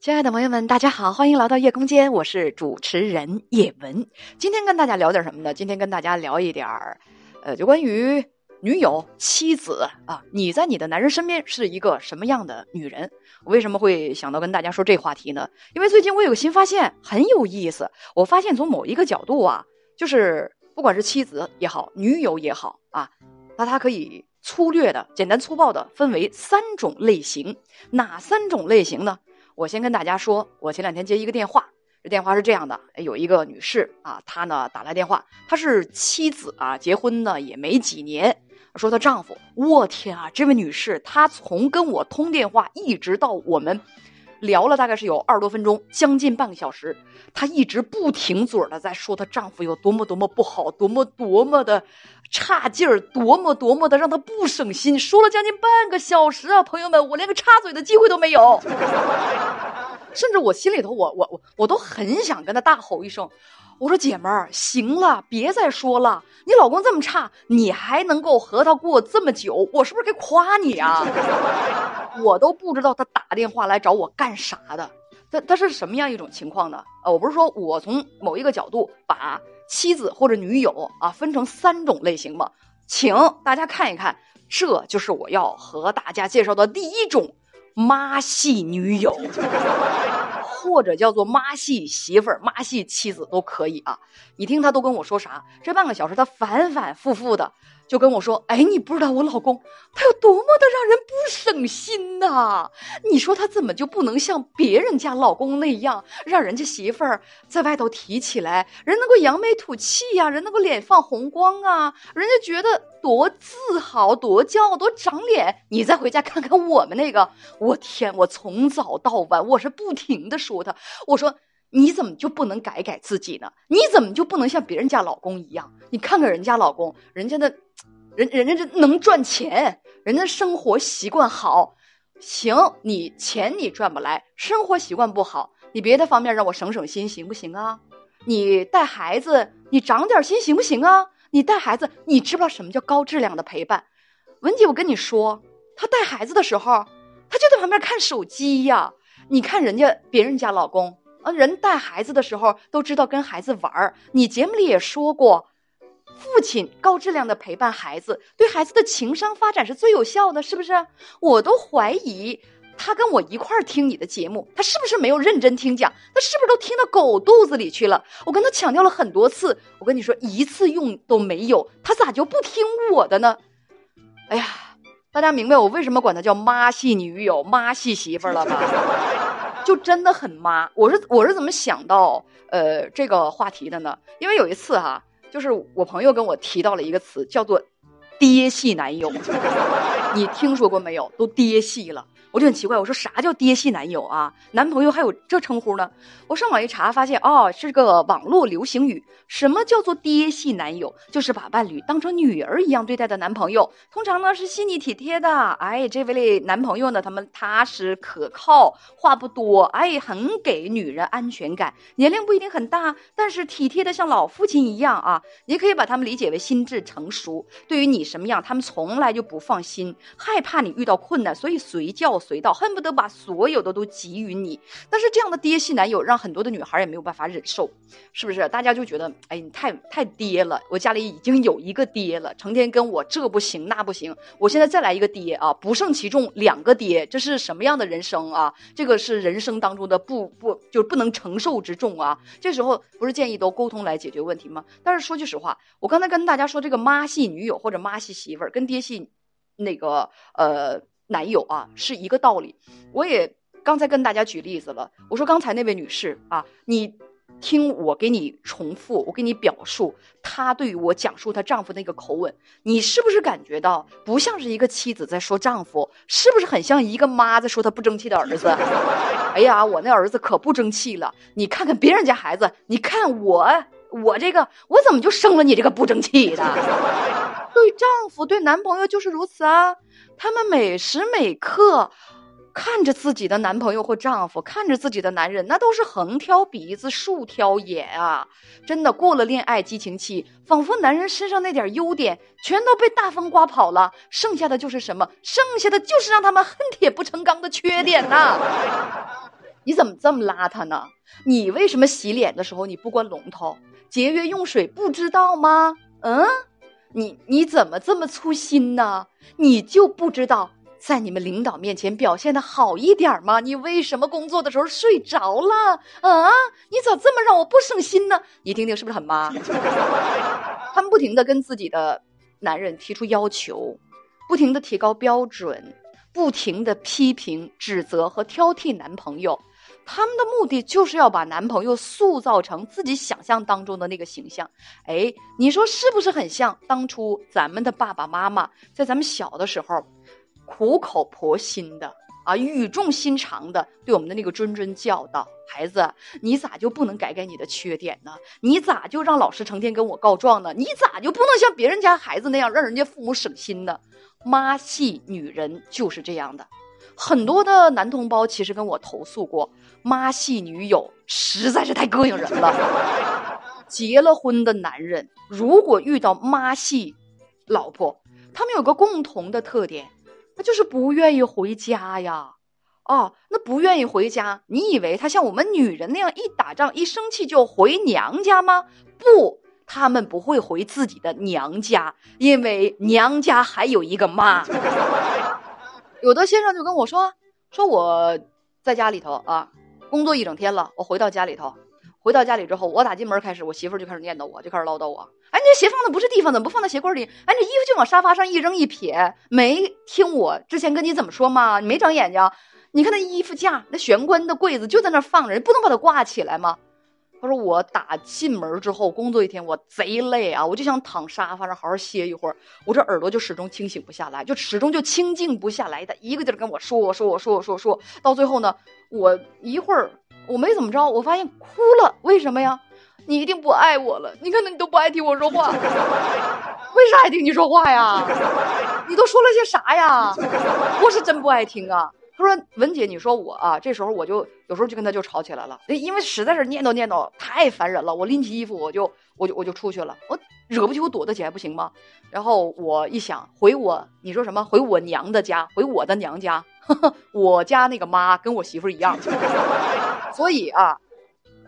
亲爱的朋友们，大家好，欢迎来到夜空间，我是主持人叶文。今天跟大家聊点什么呢？今天跟大家聊一点儿，呃，就关于女友、妻子啊，你在你的男人身边是一个什么样的女人？我为什么会想到跟大家说这话题呢？因为最近我有个新发现，很有意思。我发现从某一个角度啊，就是不管是妻子也好，女友也好啊，那它可以粗略的、简单粗暴的分为三种类型。哪三种类型呢？我先跟大家说，我前两天接一个电话，这电话是这样的：有一个女士啊，她呢打来电话，她是妻子啊，结婚呢也没几年，说她丈夫，我天啊，这位女士，她从跟我通电话一直到我们聊了大概是有二十多分钟，将近半个小时，她一直不停嘴的在说她丈夫有多么多么不好，多么多么的差劲儿，多么多么的让她不省心，说了将近半个小时啊，朋友们，我连个插嘴的机会都没有。甚至我心里头，我我我我都很想跟她大吼一声，我说姐们儿，行了，别再说了，你老公这么差，你还能够和他过这么久，我是不是该夸你啊？我都不知道他打电话来找我干啥的，他他是什么样一种情况呢？呃，我不是说我从某一个角度把妻子或者女友啊分成三种类型吗？请大家看一看，这就是我要和大家介绍的第一种。妈系女友，或者叫做妈系媳妇儿、妈系妻子都可以啊。你听他都跟我说啥？这半个小时他反反复复的就跟我说：“哎，你不知道我老公他有多么的让人不省心呐！你说他怎么就不能像别人家老公那样，让人家媳妇儿在外头提起来，人能够扬眉吐气呀，人能够脸放红光啊，人家觉得。”多自豪，多骄傲，多长脸！你再回家看看我们那个，我天！我从早到晚，我是不停的说他，我说你怎么就不能改改自己呢？你怎么就不能像别人家老公一样？你看看人家老公，人家的，人人家这能赚钱，人家生活习惯好。行，你钱你赚不来，生活习惯不好，你别的方面让我省省心行不行啊？你带孩子，你长点心行不行啊？你带孩子，你知不知道什么叫高质量的陪伴？文姐，我跟你说，她带孩子的时候，她就在旁边看手机呀。你看人家别人家老公啊，人带孩子的时候都知道跟孩子玩儿。你节目里也说过，父亲高质量的陪伴孩子，对孩子的情商发展是最有效的，是不是？我都怀疑。他跟我一块儿听你的节目，他是不是没有认真听讲？他是不是都听到狗肚子里去了？我跟他强调了很多次，我跟你说一次用都没有，他咋就不听我的呢？哎呀，大家明白我为什么管他叫妈系女友、妈系媳妇了吧？就真的很妈。我是我是怎么想到呃这个话题的呢？因为有一次哈，就是我朋友跟我提到了一个词，叫做爹系男友，你听说过没有？都爹系了。我就很奇怪，我说啥叫爹系男友啊？男朋友还有这称呼呢？我上网一查，发现哦，是个网络流行语。什么叫做爹系男友？就是把伴侣当成女儿一样对待的男朋友。通常呢是细腻体贴的。哎，这位男朋友呢，他们踏实可靠，话不多，哎，很给女人安全感。年龄不一定很大，但是体贴的像老父亲一样啊。你可以把他们理解为心智成熟。对于你什么样，他们从来就不放心，害怕你遇到困难，所以随叫。随到，恨不得把所有的都给予你。但是这样的爹系男友让很多的女孩也没有办法忍受，是不是？大家就觉得，哎，你太太爹了。我家里已经有一个爹了，成天跟我这不行那不行。我现在再来一个爹啊，不胜其重，两个爹，这是什么样的人生啊？这个是人生当中的不不就不能承受之重啊。这时候不是建议都沟通来解决问题吗？但是说句实话，我刚才跟大家说这个妈系女友或者妈系媳妇儿跟爹系那个呃。男友啊，是一个道理。我也刚才跟大家举例子了。我说刚才那位女士啊，你听我给你重复，我给你表述，她对于我讲述她丈夫那个口吻，你是不是感觉到不像是一个妻子在说丈夫？是不是很像一个妈在说她不争气的儿子？哎呀，我那儿子可不争气了。你看看别人家孩子，你看我，我这个，我怎么就生了你这个不争气的？对丈夫，对男朋友就是如此啊。他们每时每刻看着自己的男朋友或丈夫，看着自己的男人，那都是横挑鼻子竖挑眼啊！真的，过了恋爱激情期，仿佛男人身上那点优点全都被大风刮跑了，剩下的就是什么？剩下的就是让他们恨铁不成钢的缺点呐！你怎么这么邋遢呢？你为什么洗脸的时候你不关龙头？节约用水不知道吗？嗯，你你怎么这么粗心呢？你就不知道在你们领导面前表现的好一点吗？你为什么工作的时候睡着了？啊，你咋这么让我不省心呢？你听听是不是很妈？他们不停的跟自己的男人提出要求，不停的提高标准，不停的批评、指责和挑剔男朋友。他们的目的就是要把男朋友塑造成自己想象当中的那个形象，哎，你说是不是很像当初咱们的爸爸妈妈在咱们小的时候，苦口婆心的啊，语重心长的对我们的那个谆谆教导：孩子，你咋就不能改改你的缺点呢？你咋就让老师成天跟我告状呢？你咋就不能像别人家孩子那样让人家父母省心呢？妈系女人就是这样的。很多的男同胞其实跟我投诉过，妈系女友实在是太膈应人了。结了婚的男人如果遇到妈系老婆，他们有个共同的特点，那就是不愿意回家呀。哦，那不愿意回家，你以为他像我们女人那样一打仗一生气就回娘家吗？不，他们不会回自己的娘家，因为娘家还有一个妈。有的先生就跟我说：“说我在家里头啊，工作一整天了，我回到家里头，回到家里之后，我打进门开始，我媳妇就开始念叨我，就开始唠叨我。哎，你这鞋放的不是地方，怎么不放在鞋柜里？哎，这衣服就往沙发上一扔一撇，没听我之前跟你怎么说吗？你没长眼睛？你看那衣服架，那玄关的柜子就在那放着，不能把它挂起来吗？”他说：“我打进门之后工作一天，我贼累啊，我就想躺沙发上好好歇一会儿。我这耳朵就始终清醒不下来，就始终就清静不下来的，一个劲儿跟我说，我说，我说，我说，说到最后呢，我一会儿我没怎么着，我发现哭了。为什么呀？你一定不爱我了。你看，那你都不爱听我说话，为啥爱听你说话呀？你都说了些啥呀？我是真不爱听啊。”他说：“文姐，你说我啊，这时候我就有时候就跟他就吵起来了，因为实在是念叨念叨太烦人了。我拎起衣服，我就我就我就出去了。我惹不起，我躲得起来不行吗？然后我一想，回我你说什么？回我娘的家，回我的娘家，我家那个妈跟我媳妇一样。所以啊，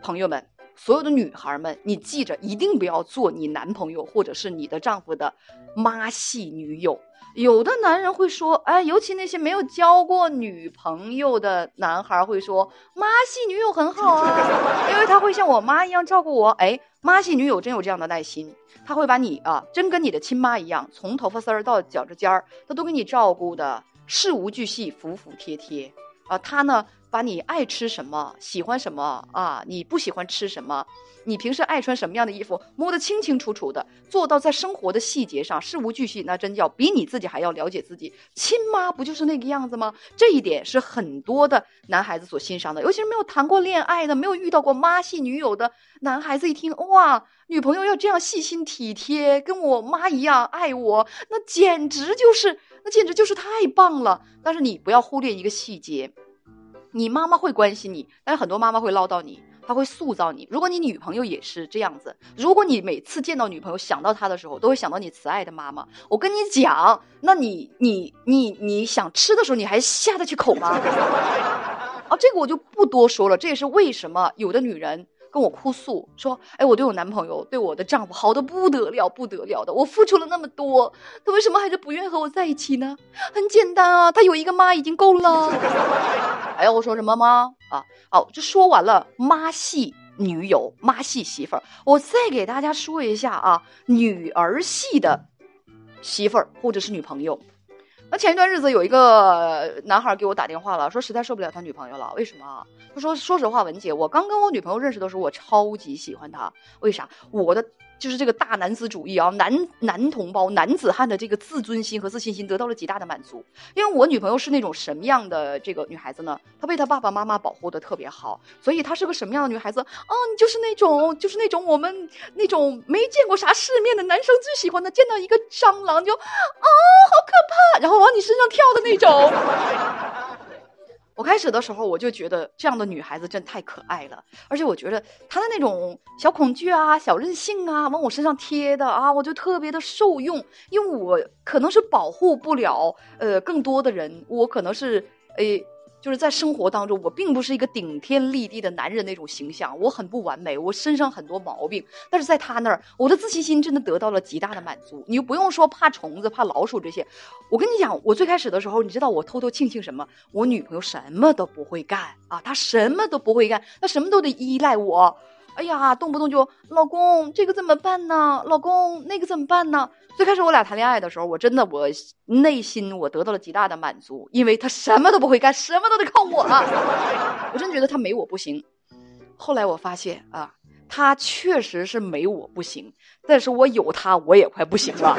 朋友们，所有的女孩们，你记着，一定不要做你男朋友或者是你的丈夫的妈系女友。”有的男人会说，哎，尤其那些没有交过女朋友的男孩会说，妈系女友很好啊，因为他会像我妈一样照顾我。哎，妈系女友真有这样的耐心，他会把你啊，真跟你的亲妈一样，从头发丝儿到脚趾尖儿，他都给你照顾的事无巨细、服服帖帖啊。他呢，把你爱吃什么、喜欢什么啊，你不喜欢吃什么。你平时爱穿什么样的衣服，摸得清清楚楚的，做到在生活的细节上事无巨细，那真叫比你自己还要了解自己。亲妈不就是那个样子吗？这一点是很多的男孩子所欣赏的，尤其是没有谈过恋爱的、没有遇到过妈系女友的男孩子，一听哇，女朋友要这样细心体贴，跟我妈一样爱我，那简直就是，那简直就是太棒了。但是你不要忽略一个细节，你妈妈会关心你，但是很多妈妈会唠叨你。他会塑造你。如果你女朋友也是这样子，如果你每次见到女朋友想到她的时候，都会想到你慈爱的妈妈，我跟你讲，那你你你你想吃的时候，你还下得去口吗？啊，这个我就不多说了。这也是为什么有的女人跟我哭诉说：“哎，我对我男朋友，对我的丈夫好的不得了，不得了的。我付出了那么多，他为什么还是不愿和我在一起呢？很简单啊，他有一个妈已经够了。哎呀，我说什么吗？啊，好，就说完了妈系女友、妈系媳妇儿，我再给大家说一下啊，女儿系的媳妇儿或者是女朋友。那前一段日子有一个男孩给我打电话了，说实在受不了他女朋友了。为什么？他说：“说实话，文姐，我刚跟我女朋友认识的时候，我超级喜欢她。为啥？我的。”就是这个大男子主义啊，男男同胞、男子汉的这个自尊心和自信心得到了极大的满足。因为我女朋友是那种什么样的这个女孩子呢？她被她爸爸妈妈保护的特别好，所以她是个什么样的女孩子？哦，你，就是那种，就是那种我们那种没见过啥世面的男生最喜欢的，见到一个蟑螂就啊，然后往你身上跳的那种。我开始的时候我就觉得这样的女孩子真太可爱了，而且我觉得她的那种小恐惧啊、小任性啊，往我身上贴的啊，我就特别的受用。因为我可能是保护不了呃更多的人，我可能是诶就是在生活当中，我并不是一个顶天立地的男人那种形象，我很不完美，我身上很多毛病。但是在他那儿，我的自信心真的得到了极大的满足。你就不用说怕虫子、怕老鼠这些。我跟你讲，我最开始的时候，你知道我偷偷庆幸什么？我女朋友什么都不会干啊，她什么都不会干，她什么都得依赖我。哎呀，动不动就老公这个怎么办呢？老公那个怎么办呢？最开始我俩谈恋爱的时候，我真的我内心我得到了极大的满足，因为他什么都不会干，什么都得靠我了。我真觉得他没我不行。后来我发现啊，他确实是没我不行，但是我有他我也快不行了。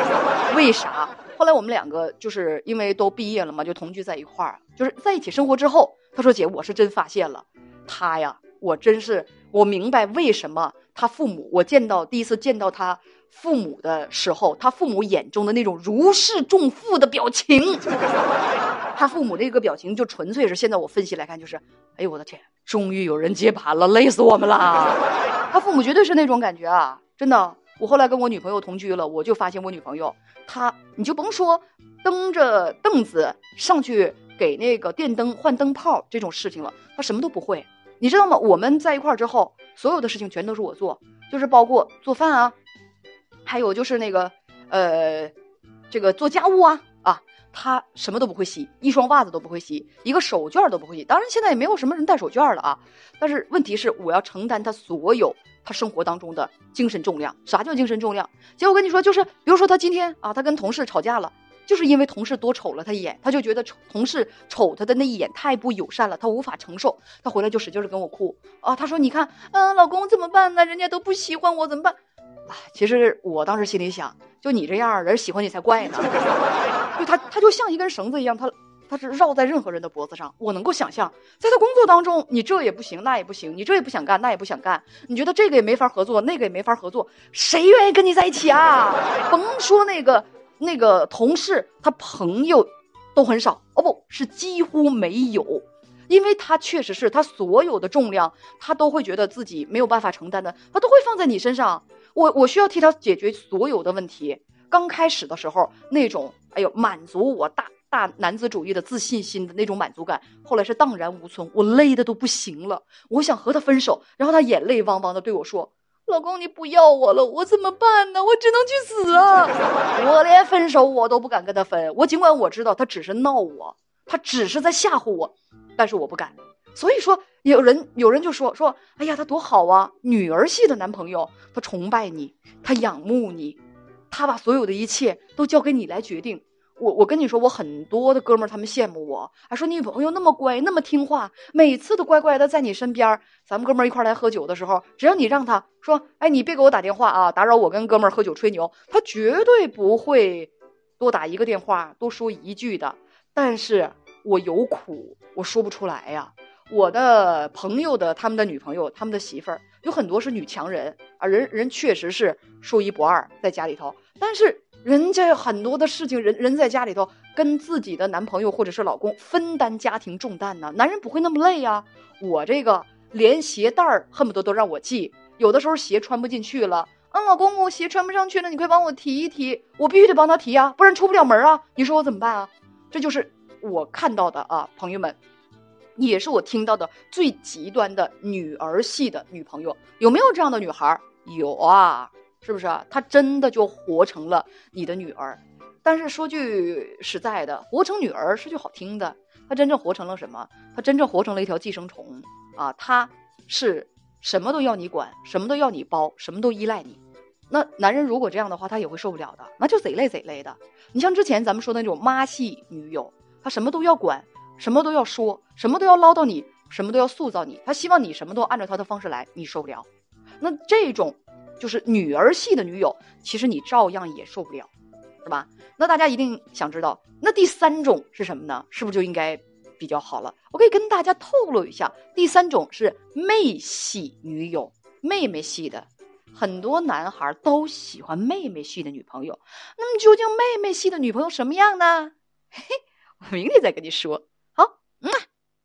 为啥？后来我们两个就是因为都毕业了嘛，就同居在一块儿，就是在一起生活之后，他说姐，我是真发现了，他呀，我真是我明白为什么他父母，我见到第一次见到他。父母的时候，他父母眼中的那种如释重负的表情，他父母这个表情就纯粹是现在我分析来看，就是，哎呦我的天，终于有人接盘了，累死我们了。他父母绝对是那种感觉啊，真的。我后来跟我女朋友同居了，我就发现我女朋友，她你就甭说蹬着凳子上去给那个电灯换灯泡这种事情了，她什么都不会。你知道吗？我们在一块儿之后，所有的事情全都是我做，就是包括做饭啊。还有就是那个，呃，这个做家务啊啊，他什么都不会洗，一双袜子都不会洗，一个手绢都不会洗。当然现在也没有什么人戴手绢了啊。但是问题是，我要承担他所有他生活当中的精神重量。啥叫精神重量？姐，我跟你说，就是比如说他今天啊，他跟同事吵架了，就是因为同事多瞅了他一眼，他就觉得同事瞅他的那一眼太不友善了，他无法承受。他回来就使劲的跟我哭啊，他说：“你看，嗯，老公怎么办呢？人家都不喜欢我，怎么办？”啊，其实我当时心里想，就你这样，人喜欢你才怪呢。就他，他就像一根绳子一样，他他是绕在任何人的脖子上。我能够想象，在他工作当中，你这也不行，那也不行，你这也不想干，那也不想干。你觉得这个也没法合作，那个也没法合作，谁愿意跟你在一起啊？甭说那个那个同事，他朋友都很少哦，不是几乎没有。因为他确实是他所有的重量，他都会觉得自己没有办法承担的，他都会放在你身上。我我需要替他解决所有的问题。刚开始的时候，那种哎呦满足我大大男子主义的自信心的那种满足感，后来是荡然无存。我累的都不行了，我想和他分手。然后他眼泪汪汪的对我说：“老公，你不要我了，我怎么办呢？我只能去死啊！我连分手我都不敢跟他分。我尽管我知道他只是闹我，他只是在吓唬我。”但是我不敢，所以说有人有人就说说，哎呀，他多好啊，女儿系的男朋友，他崇拜你，他仰慕你，他把所有的一切都交给你来决定。我我跟你说，我很多的哥们儿他们羡慕我，还说你女朋友那么乖，那么听话，每次都乖乖的在你身边。咱们哥们儿一块来喝酒的时候，只要你让他说，哎，你别给我打电话啊，打扰我跟哥们儿喝酒吹牛，他绝对不会多打一个电话，多说一句的。但是。我有苦，我说不出来呀。我的朋友的他们的女朋友，他们的媳妇儿有很多是女强人啊，人人确实是说一不二在家里头。但是人家有很多的事情，人人在家里头跟自己的男朋友或者是老公分担家庭重担呢。男人不会那么累呀。我这个连鞋带儿恨不得都让我系，有的时候鞋穿不进去了，嗯，老公我鞋穿不上去了，你快帮我提一提，我必须得帮他提啊，不然出不了门啊。你说我怎么办啊？这就是。我看到的啊，朋友们，也是我听到的最极端的女儿系的女朋友，有没有这样的女孩？有啊，是不是？她真的就活成了你的女儿。但是说句实在的，活成女儿是句好听的，她真正活成了什么？她真正活成了一条寄生虫啊！她是什么都要你管，什么都要你包，什么都依赖你。那男人如果这样的话，他也会受不了的，那就贼累贼累的。你像之前咱们说的那种妈系女友。他什么都要管，什么都要说，什么都要唠叨你，什么都要塑造你。他希望你什么都按照他的方式来，你受不了。那这种就是女儿系的女友，其实你照样也受不了，是吧？那大家一定想知道，那第三种是什么呢？是不是就应该比较好了？我可以跟大家透露一下，第三种是妹系女友，妹妹系的，很多男孩都喜欢妹妹系的女朋友。那么究竟妹妹系的女朋友什么样呢？嘿嘿。明天再跟你说。好，嗯